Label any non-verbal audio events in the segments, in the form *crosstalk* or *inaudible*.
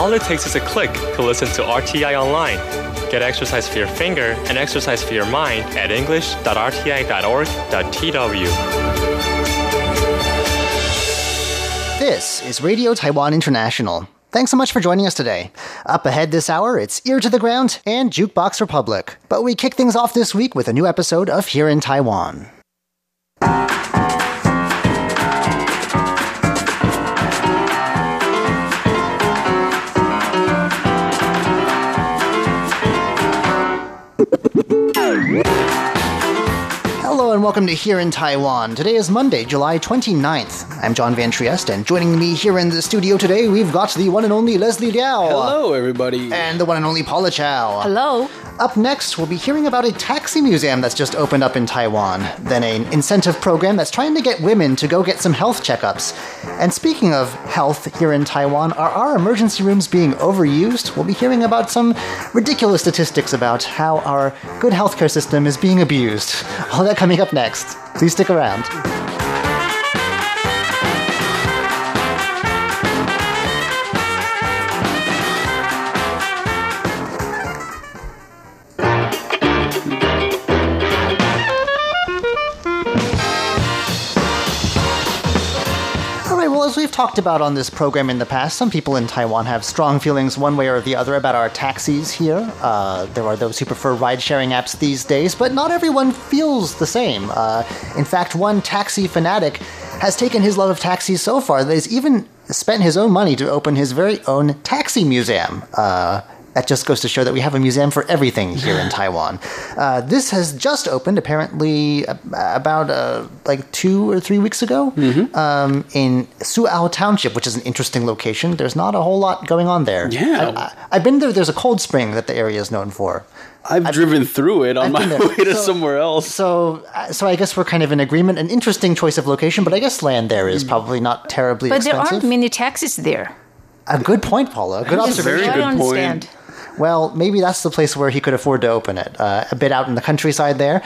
All it takes is a click to listen to RTI online. Get exercise for your finger and exercise for your mind at english.rti.org.tw. This is Radio Taiwan International. Thanks so much for joining us today. Up ahead this hour, it's Ear to the Ground and Jukebox Republic. But we kick things off this week with a new episode of Here in Taiwan. Welcome to Here in Taiwan. Today is Monday, July 29th. I'm John Van Trieste, and joining me here in the studio today, we've got the one and only Leslie Liao. Hello, everybody. And the one and only Paula Chow. Hello. Up next, we'll be hearing about a taxi museum that's just opened up in Taiwan, then an incentive program that's trying to get women to go get some health checkups. And speaking of health here in Taiwan, are our emergency rooms being overused? We'll be hearing about some ridiculous statistics about how our good healthcare system is being abused. All that coming up next. Please stick around. As we've talked about on this program in the past, some people in Taiwan have strong feelings one way or the other about our taxis here. Uh, there are those who prefer ride sharing apps these days, but not everyone feels the same. Uh, in fact, one taxi fanatic has taken his love of taxis so far that he's even spent his own money to open his very own taxi museum. Uh, that just goes to show that we have a museum for everything here in *laughs* Taiwan. Uh, this has just opened, apparently, uh, about uh, like two or three weeks ago um, in Suao Township, which is an interesting location. There's not a whole lot going on there. Yeah. I, I, I've been there. There's a cold spring that the area is known for. I've, driven through it on I've my *laughs* way to So- somewhere else. So, uh, so I guess we're kind of in agreement. An interesting choice of location, but I guess land there is probably not terribly But there aren't many taxis there. a good point, Paula. Good observation. very I good don't point. understand. Well, maybe that's the place where he could afford to open it. Uh, a bit out in the countryside there.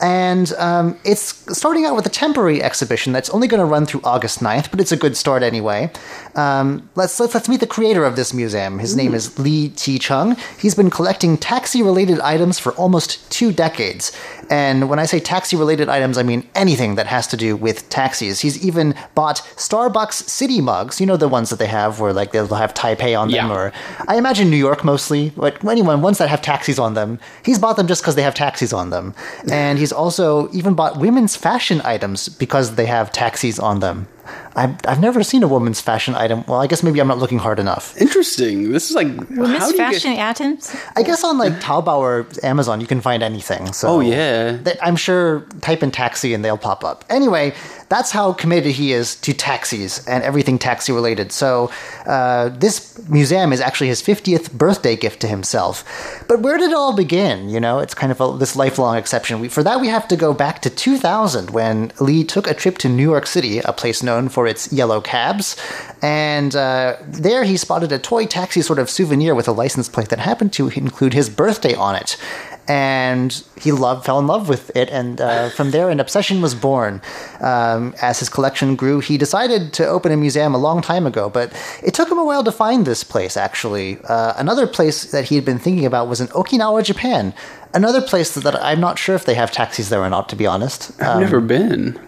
And um, it's starting out with a temporary exhibition that's only going to run through August 9th, but it's a good start anyway. Um, let's, let's, let's meet the creator of this museum. His name is Li Chi Chung. He's been collecting taxi related items for almost two decades. And when I say taxi related items, I mean anything that has to do with taxis. He's even bought Starbucks city mugs. You know the ones that they have where like they'll have Taipei on them Yeah. or I imagine New York mostly, but anyone ones that have taxis on them. He's bought them just because they have taxis on them, and he's also even bought women's fashion items because they have taxis on them. I've, I've never seen a woman's fashion item. Well, I guess maybe I'm not looking hard enough. Interesting. This is like how Women's do you fashion get? items? I guess on like Taobao or Amazon, you can find anything. So Oh yeah. Th- I'm sure type in taxi and they'll pop up. Anyway, that's how committed he is to taxis and everything taxi related. So uh, this museum is actually his 50th birthday gift to himself. But where did it all begin? You know, it's kind of a, this lifelong exception. We, for that, we have to go back to 2000 when Lee took a trip to New York City, a place known for its yellow cabs. And uh, there he spotted a toy taxi sort of souvenir with a license plate that happened to include his birthday on it and he loved, fell in love with it, and uh, from there an obsession was born. Um, as his collection grew, he decided to open a museum a long time ago, but it took him a while to find this place. Actually, uh, another place that he had been thinking about was in Okinawa, Japan. Another place that, that I'm not sure if they have taxis there or not, to be honest. I've never been.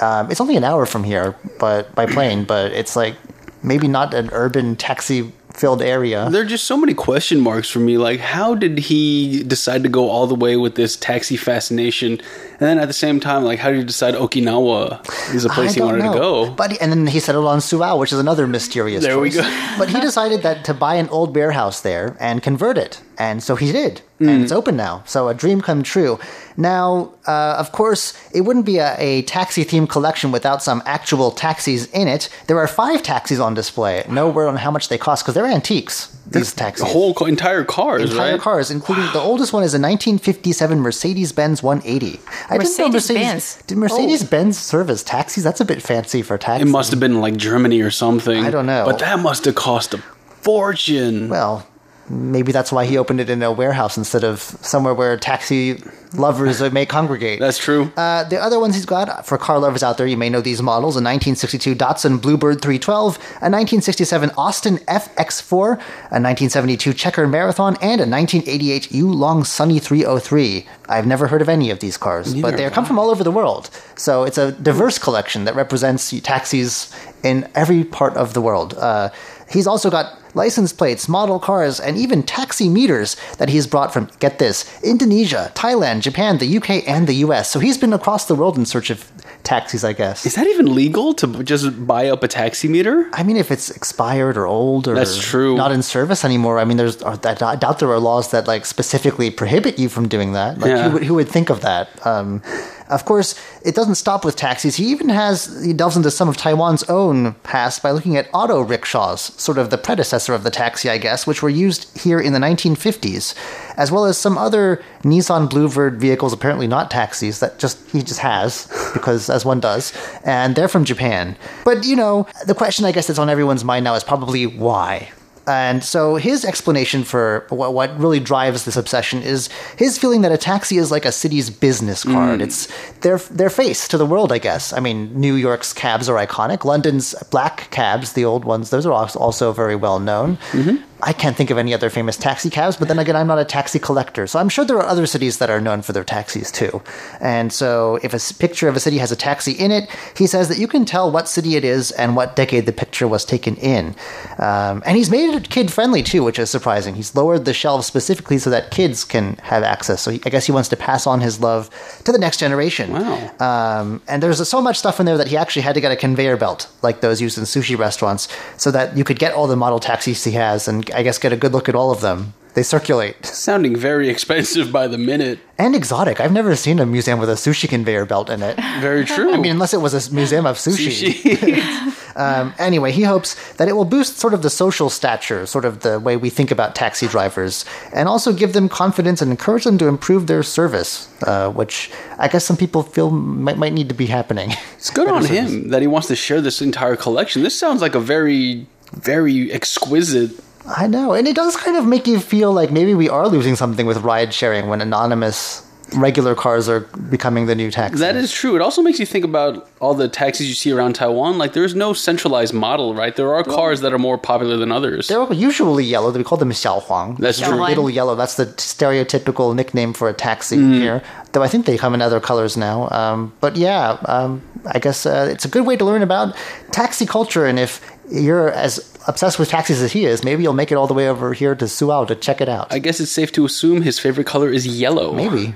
Um, it's only an hour from here, but by plane, but it's like maybe not an urban taxi filled area. There are just so many question marks for me. Like, how did he decide to go all the way with this taxi fascination? And then at the same time, like, how did you decide Okinawa is a place he wanted know. to go? But and then he settled on Suao, which is another mysterious. There we go. *laughs* but he decided that to buy an old warehouse there and convert it, and so he did, Hmm. and it's open now. So a dream come true. Now, uh, of course, it wouldn't be a, a taxi themed collection without some actual taxis in it. There are five taxis on display. No word on how much they cost because they're antiques. These taxis. The whole entire cars, Entire right? cars, including the oldest one is a 1957 Mercedes-Benz 180. I didn't know Mercedes-Benz. Did Mercedes-Benz serve as taxis? That's a bit fancy for taxis. It must have been like Germany or something. I don't know. But that must have cost a fortune. Well, maybe that's why he opened it in a warehouse instead of somewhere where taxi lovers *laughs* may congregate. That's true. Uh, the other ones he's got for car lovers out there, you may know these models: a 1962 Datsun Bluebird 312, a 1967 Austin FX4, a 1972 Checker Marathon, and a 1988 Yulon Sunny 303. I've never heard of any of these cars, but they come from all over the world. So it's a diverse collection that represents taxis in every part of the world. Uh, he's also got license plates, model cars, and even taxi meters that he's brought from, get this, Indonesia, Thailand, Japan, the UK, and the US. So he's been across the world in search of taxis, I guess. Is that even legal to just buy up a taxi meter? I mean, if it's expired or old or That's true. not in service anymore, I mean, there's I doubt there are laws that like specifically prohibit you from doing that. Like, Yeah. who, would, who would think of that? Um, of course, it doesn't stop with taxis. He even has he delves into some of Taiwan's own past by looking at auto rickshaws, sort of the predecessor of the taxi, I guess, which were used here in the 1950s, as well as some other Nissan Bluebird vehicles, apparently not taxis, that just he just has *laughs* because as one does, and they're from Japan. But you know, the question I guess that's on everyone's mind now is probably why. And so his explanation for what, what really drives this obsession is his feeling that a taxi is like a city's business card. Mm. It's their their face to the world, I guess. I mean, New York's cabs are iconic. London's black cabs, the old ones, those are also very well known. Mm-hmm. I can't think of any other famous taxi cabs, but then again, I'm not a taxi collector. So I'm sure there are other cities that are known for their taxis too. And so if a picture of a city has a taxi in it, he says that you can tell what city it is and what decade the picture was taken in. Um, and he's made it kid friendly too, which is surprising. He's lowered the shelves specifically so that kids can have access. So he, I guess he wants to pass on his love to the next generation. Wow. Um, and there's so much stuff in there that he actually had to get a conveyor belt, like those used in sushi restaurants, so that you could get all the model taxis he has and I guess get a good look at all of them. They circulate. *laughs* Sounding very expensive by the minute. And exotic. I've never seen a museum with a sushi conveyor belt in it. Very true. I mean, unless it was a museum of sushi. Sushi. *laughs* *laughs* Um, anyway, he hopes that it will boost sort of the social stature, sort of the way we think about taxi drivers, and also give them confidence and encourage them to improve their service, uh, which I guess some people feel might, might need to be happening. It's good on him that he wants to share this entire collection. This sounds like a very, very exquisite. I know, and it does kind of make you feel like maybe we are losing something with ride sharing when anonymous regular cars are becoming the new taxi. That is true. It also makes you think about all the taxis you see around Taiwan. Like, there's no centralized model, right? There are cars that are more popular than others. They're usually yellow. We call them xiaohuang. That's They're true. Little yellow. That's the stereotypical nickname for a taxi Mm. here. Though I think they come in other colors now. Um, but yeah, um, I guess uh, it's a good way to learn about taxi culture. And if you're as obsessed with taxis as he is, maybe you'll make it all the way over here to Suao to check it out. I guess it's safe to assume his favorite color is yellow. maybe.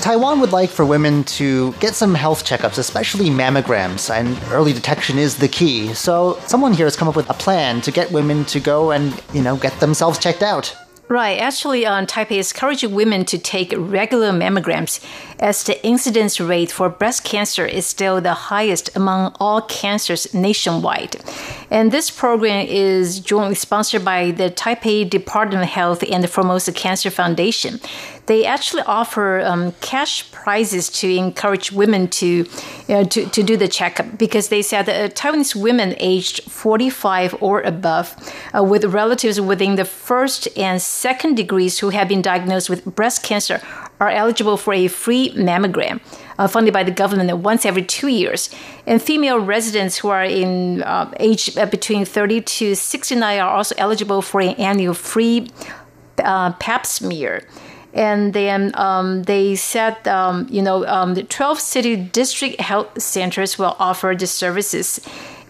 Taiwan would like for women to get some health checkups, especially mammograms, and early detection is the key. So, someone here has come up with a plan to get women to go and, you know, get themselves checked out. Right. Actually, um, Taipei is encouraging women to take regular mammograms as the incidence rate for breast cancer is still the highest among all cancers nationwide. And this program is jointly sponsored by the Taipei Department of Health and the Formosa Cancer Foundation. They actually offer um, cash prizes to encourage women to, know, to, to do the checkup because they said that uh, Taiwanese women aged 45 or above uh, with relatives within the first and second degrees who have been diagnosed with breast cancer are eligible for a free mammogram. Uh, funded by the government once every two years. And female residents who are in uh, age uh, between 30 to 69 are also eligible for an annual free uh, pap smear. And then um, they said, um, you know, um, the 12 city district health centers will offer the services.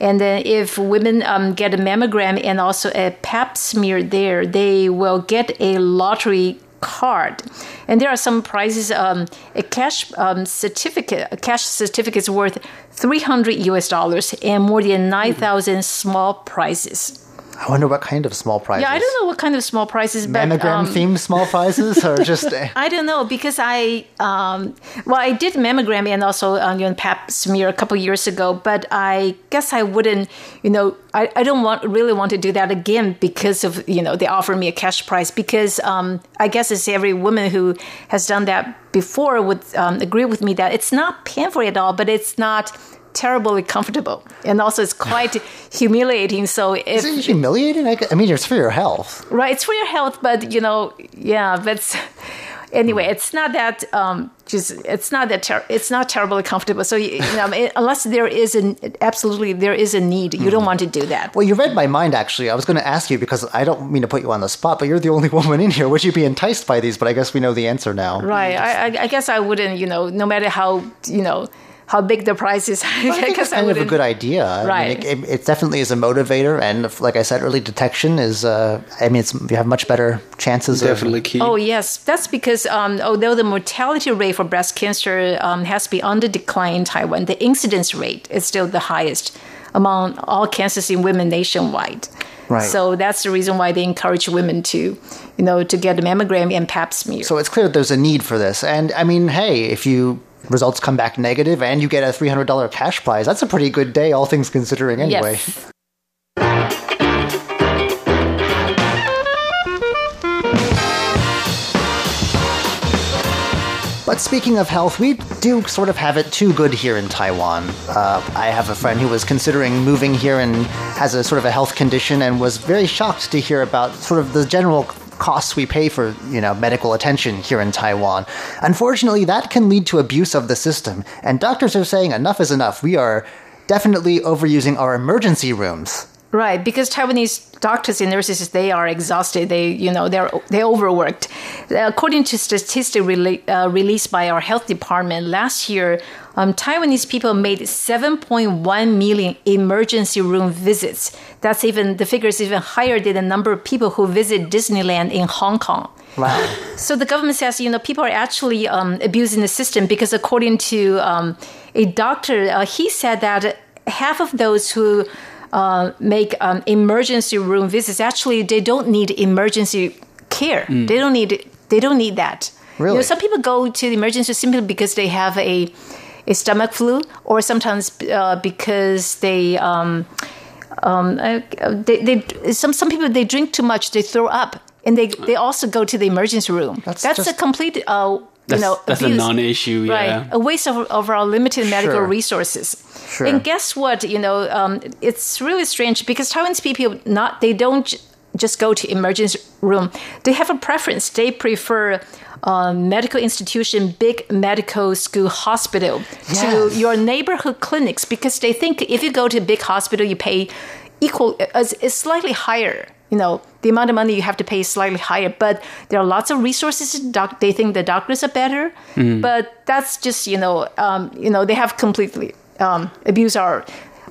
And then if women um, get a mammogram and also a pap smear there, they will get a lottery card. And there are some prizes. Um, a cash um, certificate, a cash certificate is worth 300 US dollars and more than 9,000 small prizes. I wonder what kind of small prizes. Yeah, I don't know what kind of small prizes, Mammogram um, themed small prizes or *laughs* just. uh, I don't know because I, um, well, I did mammogram and also um, you know, pap smear a couple years ago, but I guess I wouldn't, you know, I, I don't want really want to do that again because of you know they offer me a cash prize because um, I guess it's every woman who has done that before would um, agree with me that it's not painful at all, but it's not terribly comfortable, and also it's quite *sighs* humiliating. So if Is it humiliating? I, mean, it's for your health. right, it's for your health, but you know, yeah, but it's- *laughs* anyway, it's not that um, just it's not that ter- it's not terribly comfortable. So you, you know, it- unless there is an absolutely there is a need, you don't want to do that. Well, you read my mind, actually. I was going to ask you because I don't mean to put you on the spot, but you're the only *laughs* woman in here. Would you be enticed by these? But I guess we know the answer now. Right. I, I guess I wouldn't, you know, no matter how, you know, how big the price is, *laughs* I think guess it's kind of a good idea. I mean, Right. it, it, it definitely is a motivator, and if- like I said, early detection is. Uh, I mean, it's you have much better chances. Definitely Of, key. Oh yes, that's because um, although the mortality rate for breast cancer um, has been on the decline in Taiwan, the incidence rate is still the highest among all cancers in women nationwide. Right. So that's the reason why they encourage women to, you know, to get a mammogram and Pap smear. so it's clear that there's a need for this, and I mean, hey, if you results come back negative and you get a three hundred dollar cash prize, that's a pretty good day, all things considering. Anyway. Yes. But speaking of health, we do sort of have it too good here in Taiwan. Uh, I have a friend who was considering moving here and has a sort of a health condition and was very shocked to hear about sort of the general costs we pay for, you know, medical attention here in Taiwan. Unfortunately, that can lead to abuse of the system, and doctors are saying enough is enough. We are definitely overusing our emergency rooms. Right, because Taiwanese doctors and nurses they are exhausted. They you know they're they overworked. According to statistics rele- uh, released by our health department last year, um, Taiwanese people made 7.1 million emergency room visits. That's even the figure is even higher than the number of people who visit Disneyland in Hong Kong. Wow. So the government says, you know, people are actually um, abusing the system because according to um, a doctor, uh, he said that half of those who uh, make um, emergency room visits actually they don't need emergency care. They don't need they don't need that. You know, Really? some people go to the emergency simply because they have a a stomach flu, or sometimes uh, because they. Um, um, uh, they, they some some people they drink too much, they throw up, and they they also go to the emergency room. That's That's, a complete, uh, That's, you know, that's a non-issue. Right, a waste of, of our limited medical Sure. resources. Sure. And guess what? You know, um, it's really strange because Taiwanese people not they don't j- just go to emergency room. They have a preference. They prefer. Uh, medical institution, big medical school hospital Yes. to your neighborhood clinics because they think if you go to a big hospital, you pay equal, uh, is slightly higher. You know, the amount of money you have to pay is slightly higher, but there are lots of resources. Doc, they think the doctors are better, but that's just you know, um, you know, they have completely um, abused our,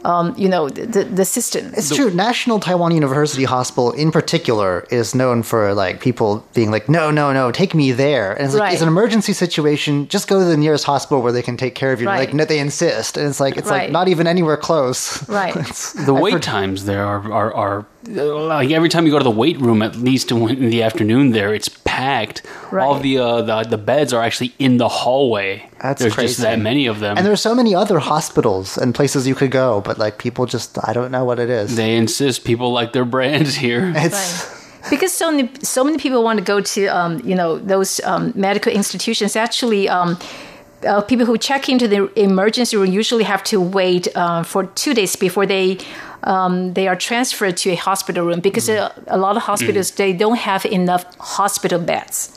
um, you know, the, the, the system. It's true. National Taiwan University Hospital, in particular, is known for like people being like, "No, no, no, take me there." And it's like, Right. it's an emergency situation. Just go to the nearest hospital where they can take care of you. Right. Like, no, they insist, and it's like it's like not even anywhere close. Right. *laughs* It's- The I've wait heard- times there are, are, are like every time you go to the weight room, at least in in the afternoon, there it's packed. All Right. the, uh, the the beds are actually in the hallway. That's There's crazy. just that many of them. And there's so many other hospitals and places you could go, but like people just, I don't know what it is. they insist people like their brands here. *laughs* it's Right. Because so many, so many people want to go to, um, you know, those um, medical institutions. Actually, um, uh, people who check into the emergency room usually have to wait uh, for two days before they um, they are transferred to a hospital room because uh, a lot of hospitals they don't have enough hospital beds.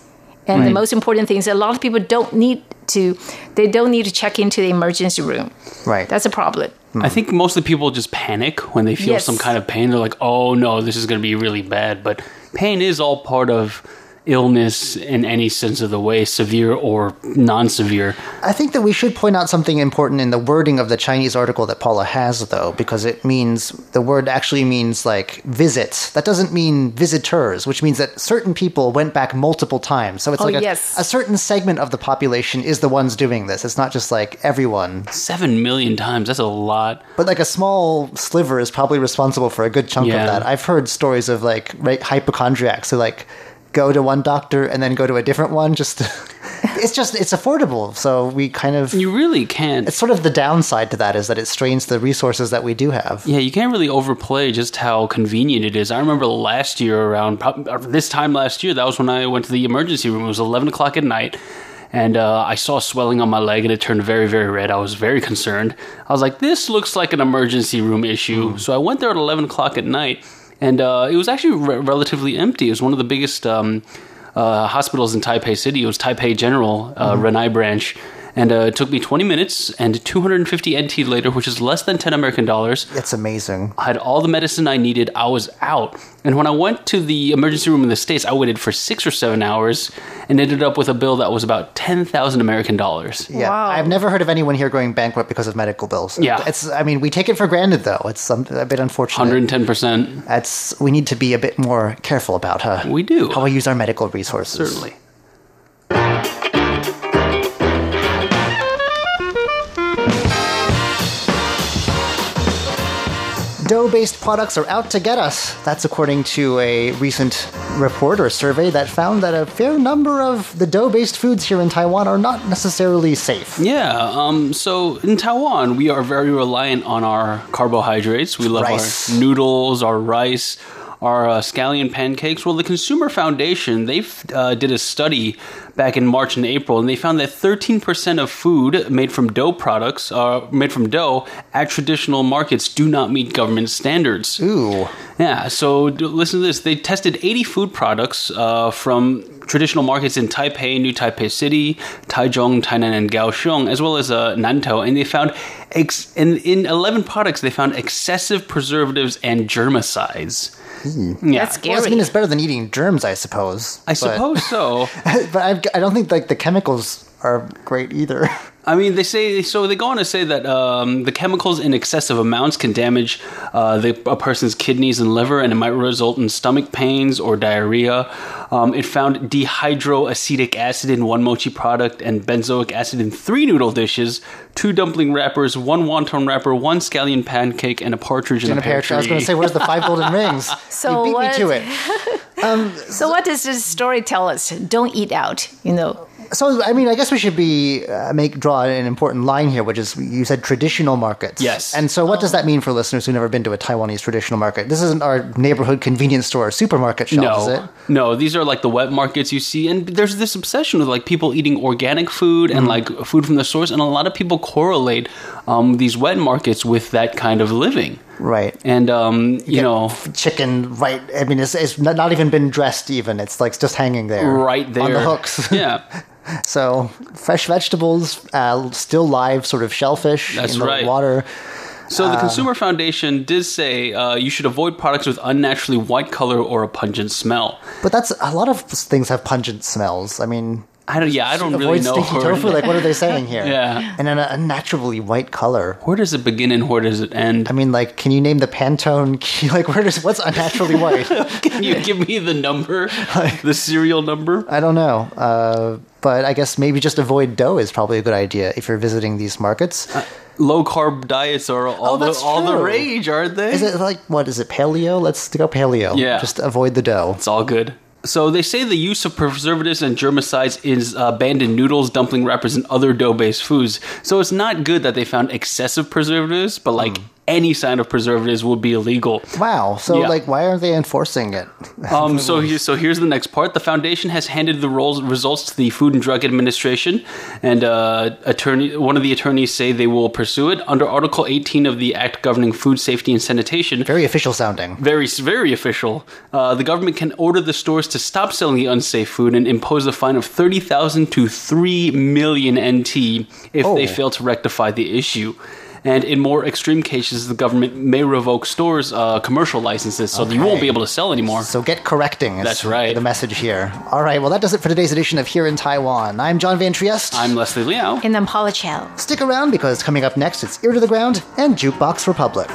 And the most important thing is a lot of people don't need to they don't need to check into the emergency room. right. That's a problem. I think most of the people just panic when they feel Yes. some kind of pain. They're like, "Oh no, this is going to be really bad." But pain is all part of illness in any sense of the way, severe or non-severe. I think that we should point out something important in the wording of the Chinese article that Paula has, though, because it means the word actually means like visits. That doesn't mean visitors, which means that certain people went back multiple times. So it's Oh, like a, yes. a certain segment of the population is the ones doing this. It's not just like everyone, Seven million times. That's a lot. but like a small sliver is probably responsible for a good chunk Yeah. of that. I've heard stories of like right, hypochondriacs who like go to one doctor and then go to a different one. Just *laughs* it's just it's affordable, so we kind of You really can't. it's sort of the downside to that is that it strains the resources that we do have. Yeah, you can't really overplay just how convenient it is. I remember last year, around prob- this time last year, that was when I went to the emergency room. It was 11 o'clock at night. and uh, I saw swelling on my leg and it turned very, very red. I was very concerned. I was like, this looks like an emergency room issue. So I went there at 11 o'clock at night, and uh, it was actually re- relatively empty. It was one of the biggest um, uh, hospitals in Taipei City. It was Taipei General uh, Renai branch. And uh, it took me 20 minutes and 250 NT later, which is less than 10 American dollars. It's amazing. I had all the medicine I needed. I was out. And when I went to the emergency room in the States, I waited for six or seven hours and ended up with a bill that was about 10,000 American dollars. Yeah, Wow. I've never heard of anyone here going bankrupt because of medical bills. Yeah. it's. I mean, we take it for granted though. It's some, a bit unfortunate. 110%. That's we need to be a bit more careful about huh? We do. how we use our medical resources. Certainly. Dough-based products are out to get us. That's according to a recent report or survey that found that a fair number of the dough-based foods here in Taiwan are not necessarily safe. Yeah, um, so in Taiwan, we are very reliant on our carbohydrates. We love Rice. our noodles, our rice, our uh, scallion pancakes. Well, the Consumer Foundation, they uh, did a study back in March and April, and they found that 13% of food made from dough products, uh, made from dough, at traditional markets do not meet government standards. Ooh, Yeah, so d- listen to this. They tested 80 food products uh, from traditional markets in Taipei, New Taipei City, Taichung, Tainan, and Kaohsiung, as well as uh, Nantou, and they found ex- in, in 11 products they found excessive preservatives and germicides. Hmm. Yeah, That's well, I mean, it's better than eating germs, I suppose. I but- suppose so. *laughs* but I've, I don't think like the chemicals are great either. *laughs* I mean, they say so. They go on to say that um, the chemicals in excessive amounts can damage uh, the, a person's kidneys and liver, and it might result in stomach pains or diarrhea. Um, it found dehydroacetic acid in one mochi product and benzoic acid in three noodle dishes, two dumpling wrappers, one wonton wrapper, one scallion pancake, and a partridge in, In a a pear pear tree. tree. I was going to say, where's the five golden *laughs* rings? So you beat what- me to it. *laughs* So what does this story tell us? Don't eat out, you know. So, I mean, I guess we should be uh, make draw an important line here, which is you said traditional markets. Yes. And so, what does that mean for listeners who've never been to a Taiwanese traditional market? This isn't our neighborhood convenience store or supermarket shelf, is No, it? no, these are like the wet markets you see, and there's this obsession with like people eating organic food and like food from the source, and a lot of people correlate um, these wet markets with that kind of living. Right. And um, you Get know, chicken, right? I mean, it's, it's not, even been dressed. Even it's like just hanging there, right there on the hooks. *laughs* yeah, *laughs* so fresh vegetables, uh, still live, sort of shellfish That's in the right. water. So Uh. the Consumer Foundation did say uh, you should avoid products with unnaturally white color or a pungent smell. But that's a lot of things have pungent smells. I mean, I don't. Yeah, I don't really know. where- tofu. Like, what are they saying *laughs* here? Yeah. And an unnaturally white color. Where does it begin and where does it end? I mean, like, can you name the Pantone? *laughs* key- Like, where does what's unnaturally white? *laughs* Can you give me the number, the serial number? I don't know. Uh, but I guess maybe just avoid dough is probably a good idea if you're visiting these markets. Low carb diets are all Oh, that's all the rage, aren't they? Is it like what is it? Paleo? Let's go paleo. Yeah. Just avoid the dough. It's all good. So they say the use of preservatives and germicides is uh, banned in noodles, dumpling wrappers, and other dough-based foods. So it's not good that they found excessive preservatives, but like Hmm. Any sign of preservatives would be illegal. Wow. So Yeah. like, why aren't they enforcing it? *laughs* Um, so here, so here's the next part. The foundation has handed the roles, results to the Food and Drug Administration, and uh, attorney, one of the attorneys say they will pursue it under Article 18 of the Act governing food safety and sanitation. Very official sounding. very very official. Uh, the government can order the stores to stop selling the unsafe food and impose a fine of thirty thousand to three million NT if they Oh. fail to rectify the issue. And in more extreme cases, the government may revoke stores' uh, commercial licenses, so you won't be able to sell anymore. So get correcting. is That's right. The message here. All right. Well, that does it for today's edition of Here in Taiwan. I'm John Van Trieste. I'm Leslie Liao. And then Paula Chow. Stick around because coming up next, it's Ear to the Ground and Jukebox Republic.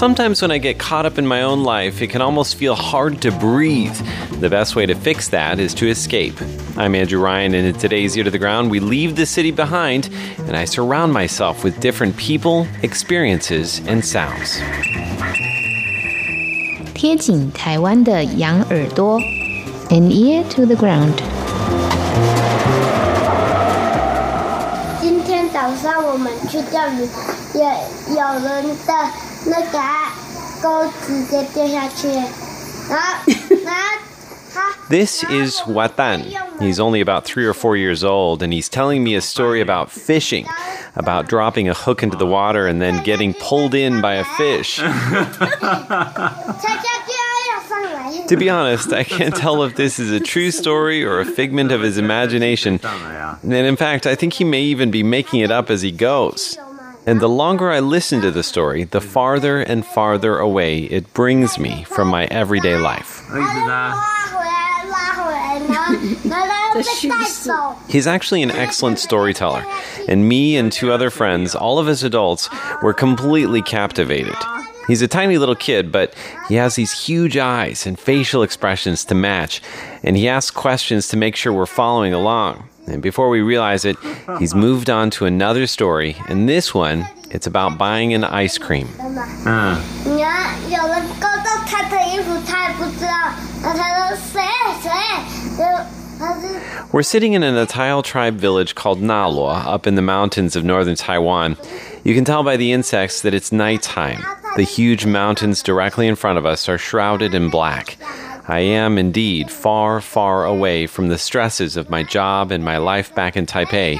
Sometimes when I get caught up in my own life, it can almost feel hard to breathe. The best way to fix that is to escape. I'm Andrew Ryan, and in today's Ear to the Ground, we leave the city behind and I surround myself with different people, experiences, and sounds. 贴紧台湾的羊耳朵，an ear to the ground。今天早上我们去钓鱼，也有人的 那个钩直接掉下去，然后*laughs* 然后他。This is Watan. He's only about three or four years old, and he's telling me a story about fishing, about dropping a hook into the water and then getting pulled in by a fish. *laughs* 跳下去要上来。 To be honest, I can't tell if this is a true story or a figment of his imagination. And in fact, I think he may even be making it up as he goes. And the longer I listen to the story, the farther and farther away it brings me from my everyday life. He's actually an excellent storyteller, and me and two other friends, all of us adults, were completely captivated. He's a tiny little kid, but he has these huge eyes and facial expressions to match, and he asks questions to make sure we're following along. And before we realize it, he's moved on to another story. And this one, it's about buying an ice cream. We're sitting in an Atayal tribe village called Nalwa up in the mountains of northern Taiwan. You can tell by the insects that it's nighttime. The huge mountains directly in front of us are shrouded in black. I am indeed far, far away from the stresses of my job and my life back in Taipei,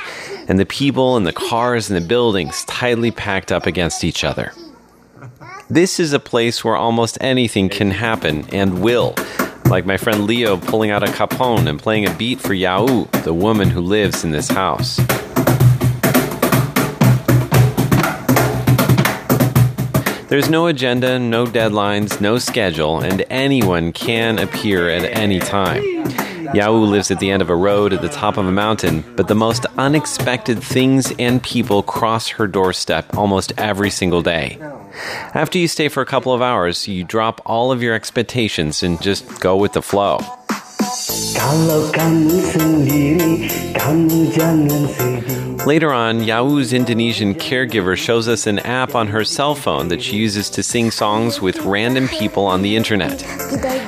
and the people and the cars and the buildings tightly packed up against each other. This is a place where almost anything can happen and will. Like my friend Leo pulling out a cajon and playing a beat for Yao, the woman who lives in this house. There's no agenda, no deadlines, no schedule, and anyone can appear at any time. Yao lives at the end of a road at the top of a mountain, but the most unexpected things and people cross her doorstep almost every single day. After you stay for a couple of hours, you drop all of your expectations and just go with the flow. Later on, Yao's Indonesian caregiver shows us an app on her cell phone that she uses to sing songs with random people on the internet.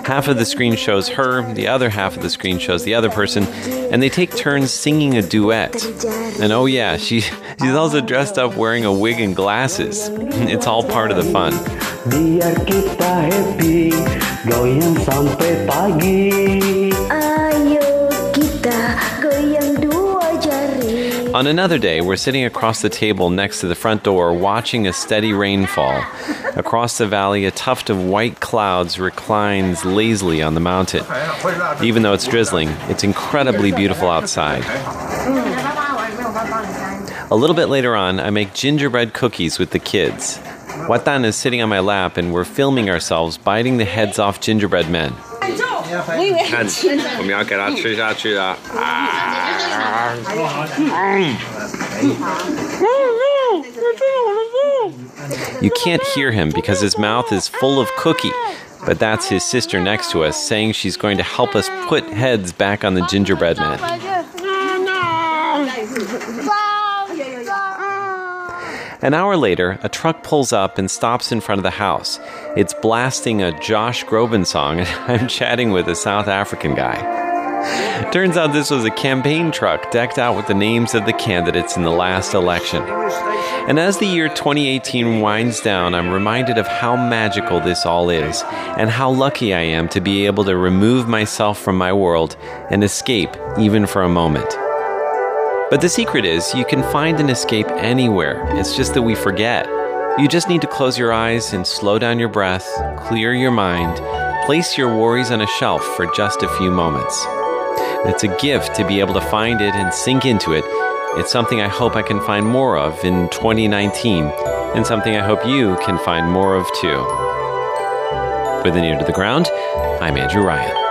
Half of the screen shows her, the other half of the screen shows the other person, and they take turns singing a duet. And oh yeah, she she's also dressed up wearing a wig and glasses. It's all part of the fun. Biar kita happy, goyang sampai pagi. On another day, we're sitting across the table next to the front door watching a steady rainfall. Across the valley, a tuft of white clouds reclines lazily on the mountain. Even though it's drizzling, it's incredibly beautiful outside. A little bit later on, I make gingerbread cookies with the kids. Watan is sitting on my lap, and we're filming ourselves biting the heads off gingerbread men. 看，我们要给它吃下去了。 You can't hear him because his mouth is full of cookie, but that's his sister next to us saying she's going to help us put heads back on the gingerbread man. An hour later, a truck pulls up and stops in front of the house. It's blasting a Josh Groban song, and *laughs* I'm chatting with a South African guy. Turns out this was a campaign truck decked out with the names of the candidates in the last election. And as the year 2018 winds down, I'm reminded of how magical this all is, and how lucky I am to be able to remove myself from my world and escape even for a moment. But the secret is, you can find an escape anywhere. It's just that we forget. You just need to close your eyes and slow down your breath, clear your mind, place your worries on a shelf for just a few moments. It's a gift to be able to find it and sink into it. It's something I hope I can find more of in 2019, and something I hope you can find more of too. With an ear to the ground, I'm Andrew Ryan.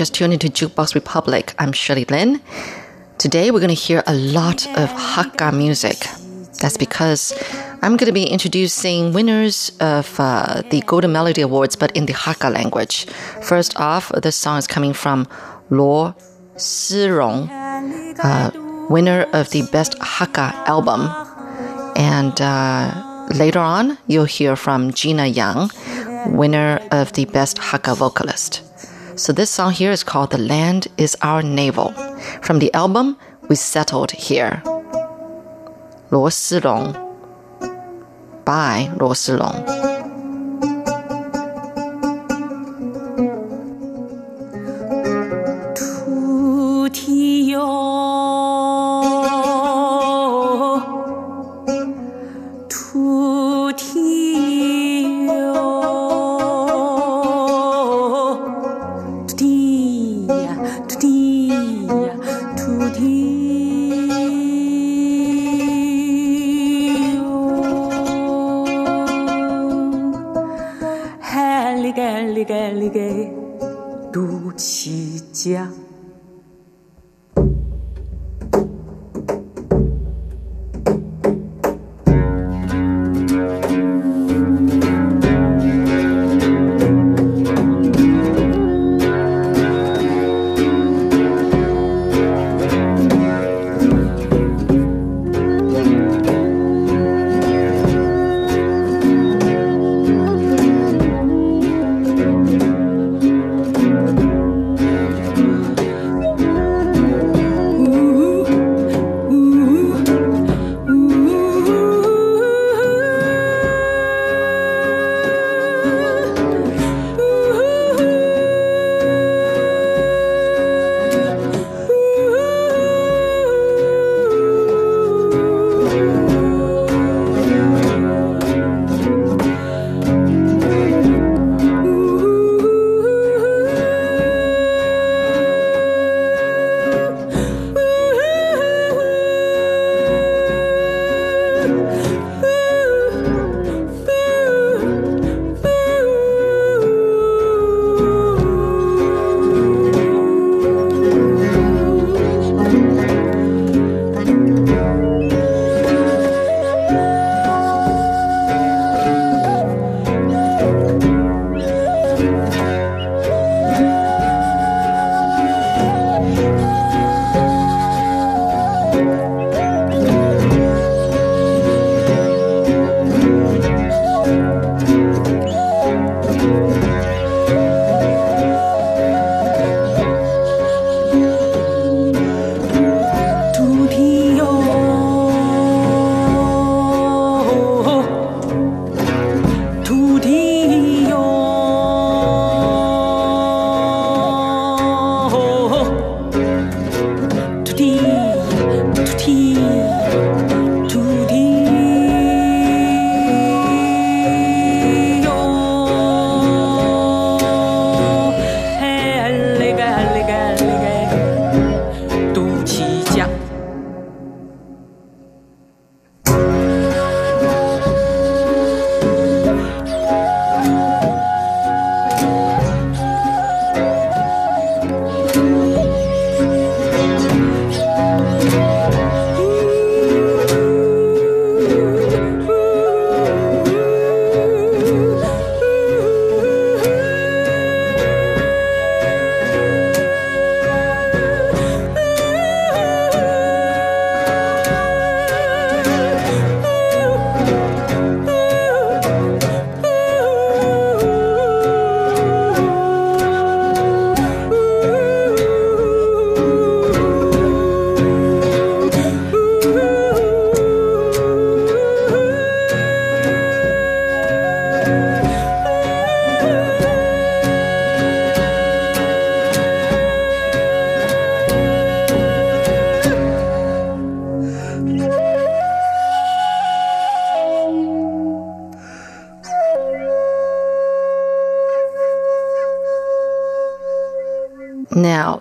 Just tuned into Jukebox Republic. I'm Shirley Lin. Today we're going to hear a lot of Hakka music. That's because I'm going to be introducing winners of uh, the Golden Melody Awards, but in the Hakka language. First off, this song is coming from Luo Sirong, uh, winner of the Best Hakka album. And uh, later on, you'll hear from Gina Yang, winner of the Best Hakka vocalist. So this song here is called The Land is Our Navel. From the album We Settled Here. 罗斯龙 by 罗斯龙。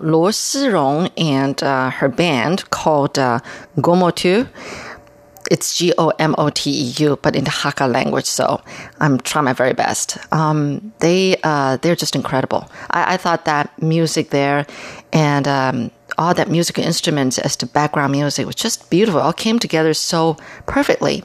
Luo Sirong and uh, her band called uh, Gomotu it's G O M O T E U, but in the Hakka language. So I'm trying my very best. Um, they uh, they're just incredible. I, I thought that music there and um, all that musical instruments as the background music was just beautiful. It all came together so perfectly.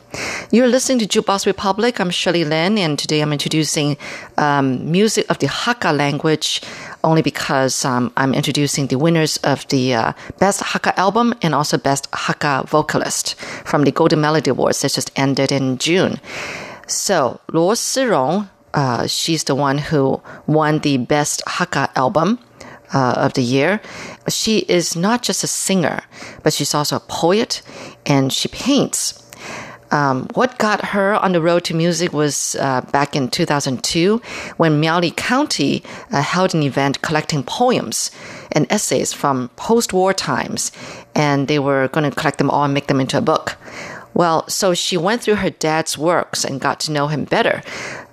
You're listening to Jukebox Republic. I'm Shirley Lin, and today I'm introducing um, music of the Hakka language only because um, I'm introducing the winners of the uh, Best Hakka Album and also Best Hakka Vocalist from the Golden Melody Awards that just ended in June. So, Luo Sirong, uh, she's the one who won the Best Hakka Album uh, of the year. She is not just a singer, but she's also a poet and she paints. Um, what got her on the road to music was uh, back in 2002 when Miaoli County uh, held an event collecting poems and essays from post war times, and they were going to collect them all and make them into a book. Well, so she went through her dad's works and got to know him better.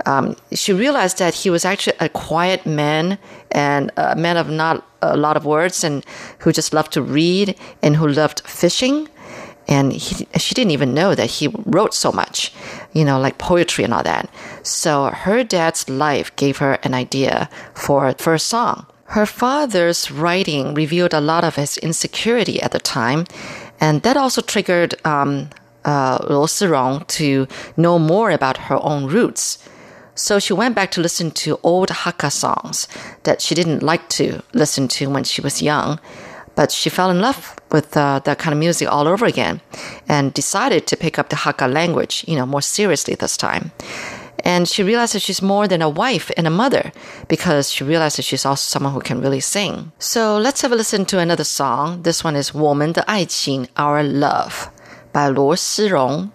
Um, she realized that he was actually a quiet man and a man of not a lot of words and who just loved to read and who loved fishing. And he, she didn't even know that he wrote so much, you know, like poetry and all that. So her dad's life gave her an idea for, for a song. Her father's writing revealed a lot of his insecurity at the time, and that also triggered um, uh, Luo Sirong to know more about her own roots. So she went back to listen to old Hakka songs that she didn't like to listen to when she was young, but she fell in love with uh, that kind of music all over again and decided to pick up the Hakka language, you know, more seriously this time. And she realized that she's more than a wife and a mother because she realized that she's also someone who can really sing. So let's have a listen to another song. This one is Woman the Ai Our Love. 把罗思荣。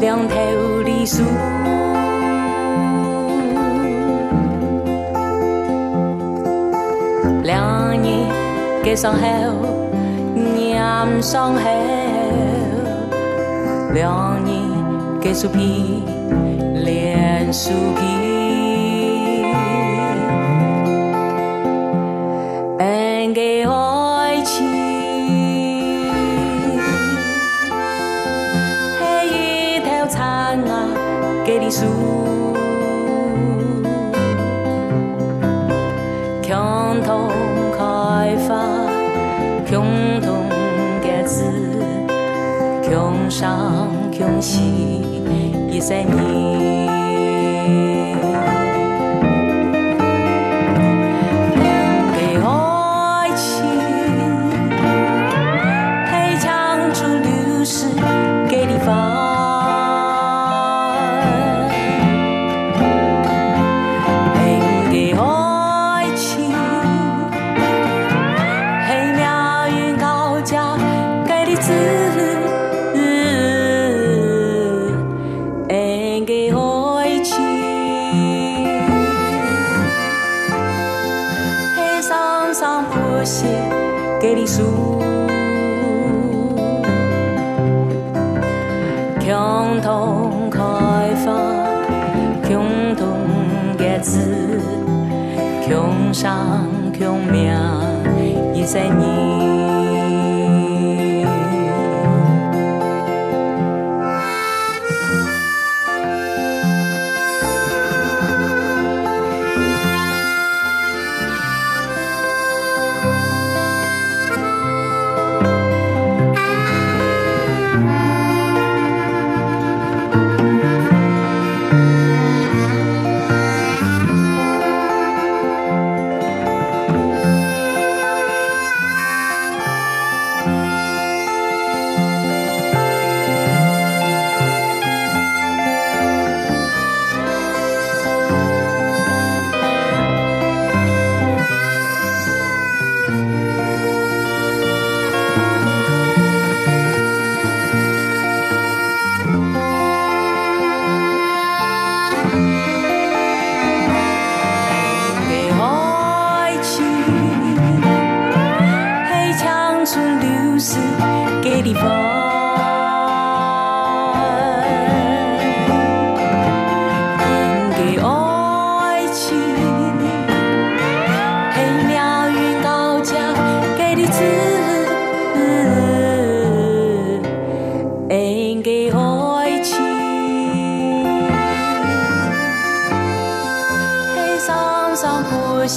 两头的树，两人结上后，染上后，两人结树皮，连树皮。 给的树，共同开发，共同建设，共生共死一生年。穷通个字，穷上穷命，一世人。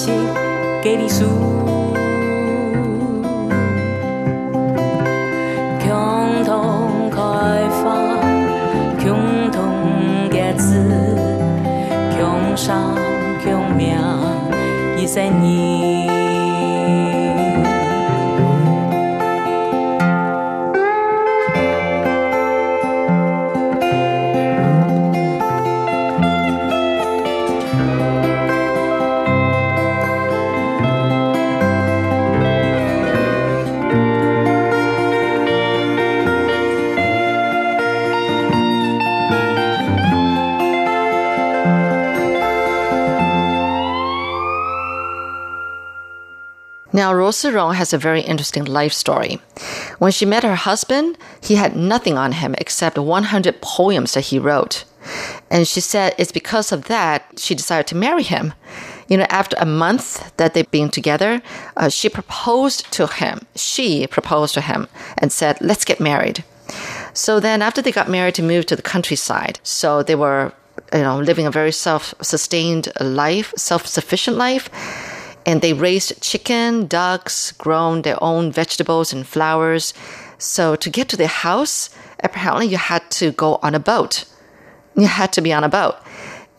心给你诉。共同开发，共同建设，共赏共命，一生人。Now, Luo Sirong has a very interesting life story. When she met her husband, he had nothing on him except 100 poems that he wrote. And she said it's because of that she decided to marry him. You know, after a month that they've been together, uh, she proposed to him. She proposed to him and said, Let's get married. So then, after they got married, they moved to the countryside. So they were, you know, living a very self sustained life, self sufficient life and they raised chicken, ducks, grown their own vegetables and flowers. So to get to their house, apparently you had to go on a boat. You had to be on a boat.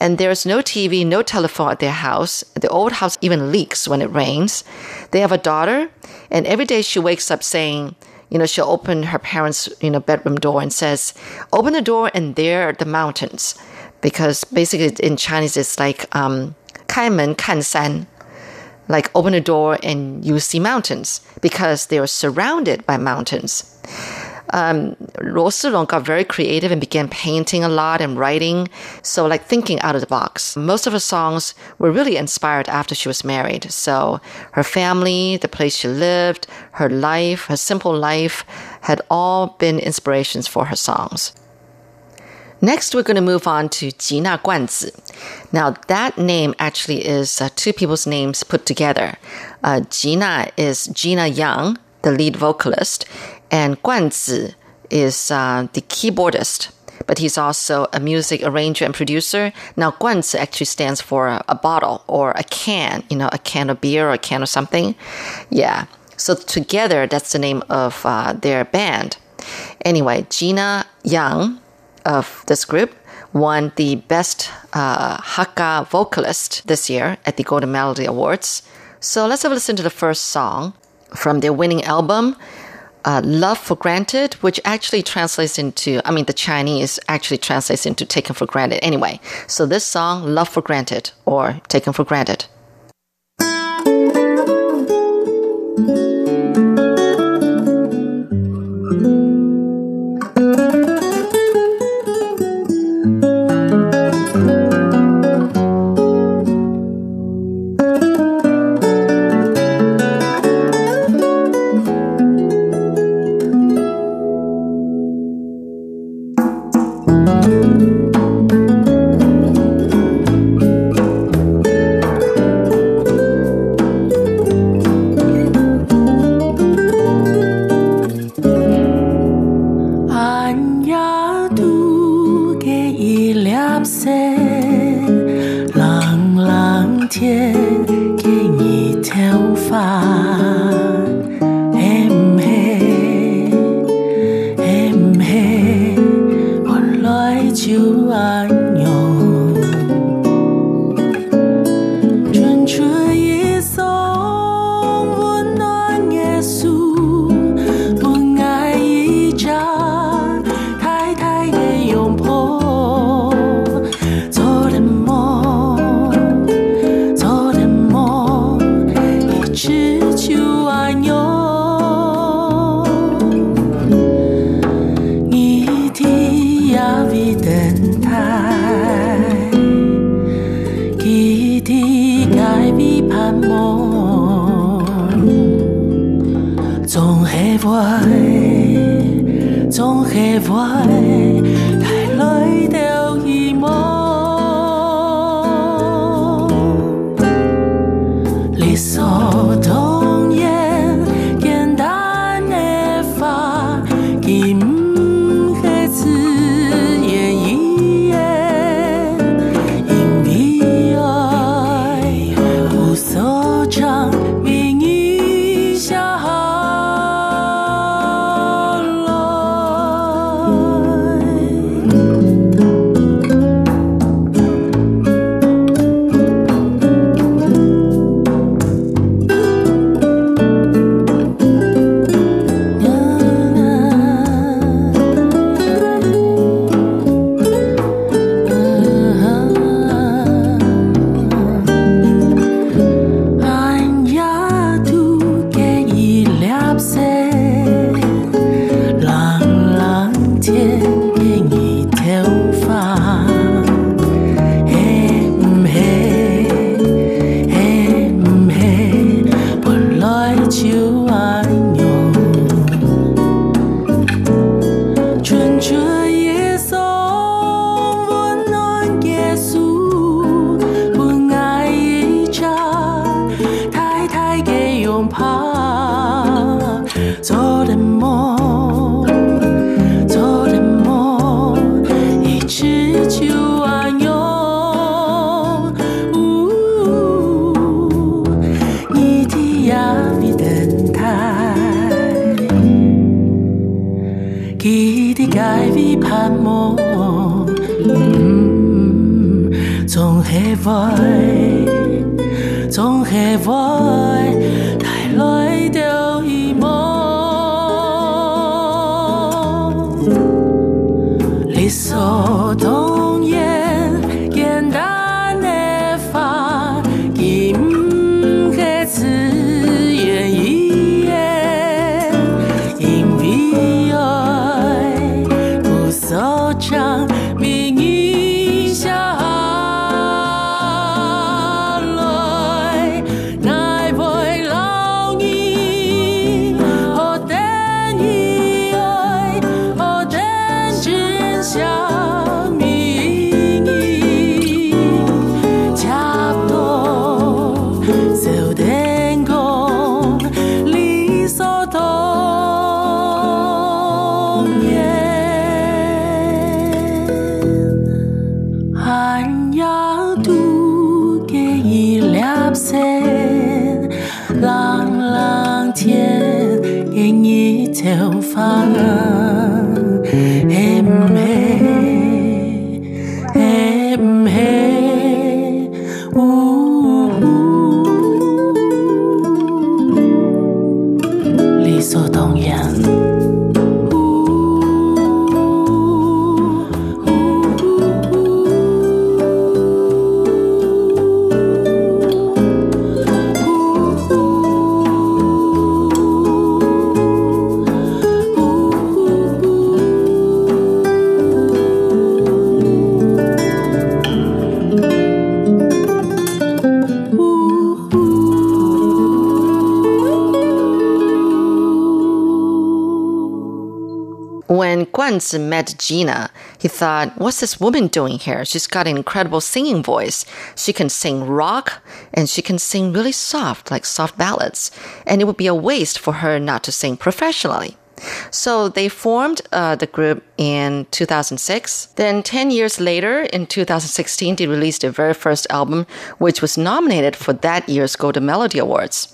And there's no TV, no telephone at their house. The old house even leaks when it rains. They have a daughter, and every day she wakes up saying, you know, she'll open her parents' you know bedroom door and says, "Open the door, and there are the mountains," because basically in Chinese it's like um, 开门看山 Like open a door and you see mountains because they are surrounded by mountains. Um, Luo got very creative and began painting a lot and writing, so like thinking out of the box. Most of her songs were really inspired after she was married. So her family, the place she lived, her life, her simple life had all been inspirations for her songs. Next, we're going to move on to Jina Guanzi. Now, that name actually is uh, two people's names put together. Uh, Jina is Gina Young, the lead vocalist, and Guanzi is uh, the keyboardist. But he's also a music arranger and producer. Now, Guanzi actually stands for a, a bottle or a can, you know, a can of beer or a can of something. Yeah. So together, that's the name of uh, their band. Anyway, Gina Young of this group won the best uh, Hakka vocalist this year at the Golden Melody Awards. So let's have a listen to the first song from their winning album, uh, Love for Granted, which actually translates into, I mean, the Chinese actually translates into taken for granted anyway. So this song, Love for Granted, or Taken for Granted. 爱会盼望，嗯，总系会，总系会带来着希望，理所当然， 理所当然。Guanzi met Gina, he thought, what's this woman doing here? She's got an incredible singing voice. She can sing rock and she can sing really soft, like soft ballads. And it would be a waste for her not to sing professionally. So they formed uh, the group in 2006. Then 10 years later, in 2016, they released their very first album, which was nominated for that year's Golden Melody Awards.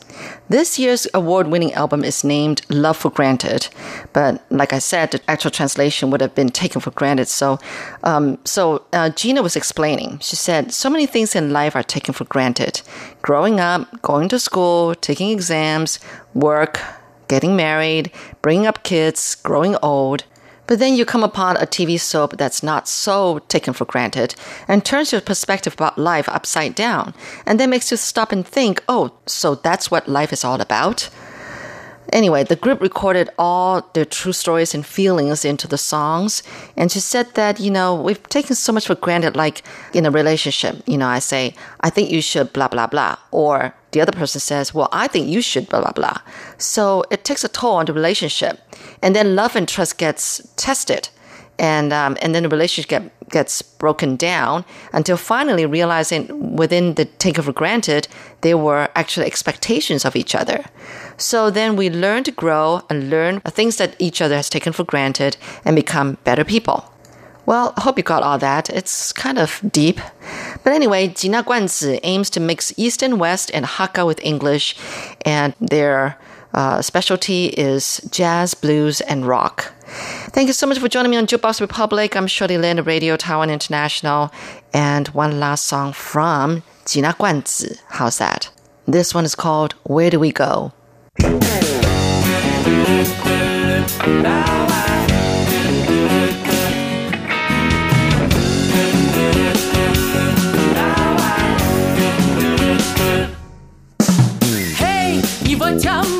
This year's award winning album is named Love for Granted. But like I said, the actual translation would have been taken for granted. So, um, so uh, Gina was explaining. She said, So many things in life are taken for granted. Growing up, going to school, taking exams, work, getting married, bringing up kids, growing old. But then you come upon a TV soap that's not so taken for granted and turns your perspective about life upside down and then makes you stop and think, oh, so that's what life is all about? Anyway, the group recorded all their true stories and feelings into the songs. And she said that, you know, we've taken so much for granted, like in a relationship. You know, I say, I think you should blah, blah, blah. Or the other person says, well, I think you should blah, blah, blah. So it takes a toll on the relationship. And then love and trust gets tested. And, um, and then the relationship get, gets broken down until finally realizing within the taken for granted, there were actually expectations of each other. So then we learn to grow and learn things that each other has taken for granted and become better people. Well, I hope you got all that. It's kind of deep. But anyway, Jina Guanzi aims to mix East and West and Hakka with English, and their uh, specialty is jazz, blues, and rock. Thank you so much for joining me on Jukebox Republic. I'm Shirley Lin of Radio Taiwan International. And one last song from Jina Guanzi. How's that? This one is called Where Do We Go? Hey，而我沉默，睇下嘅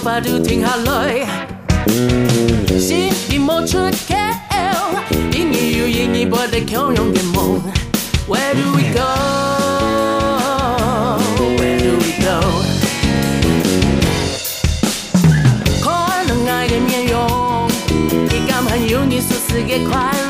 腳步冇法度停下来，心已冇出口，仍然要仍然不得強勇嘅夢。Where do we go? Where do we go? 可能愛嘅面容，亦感很有你所賜嘅快樂。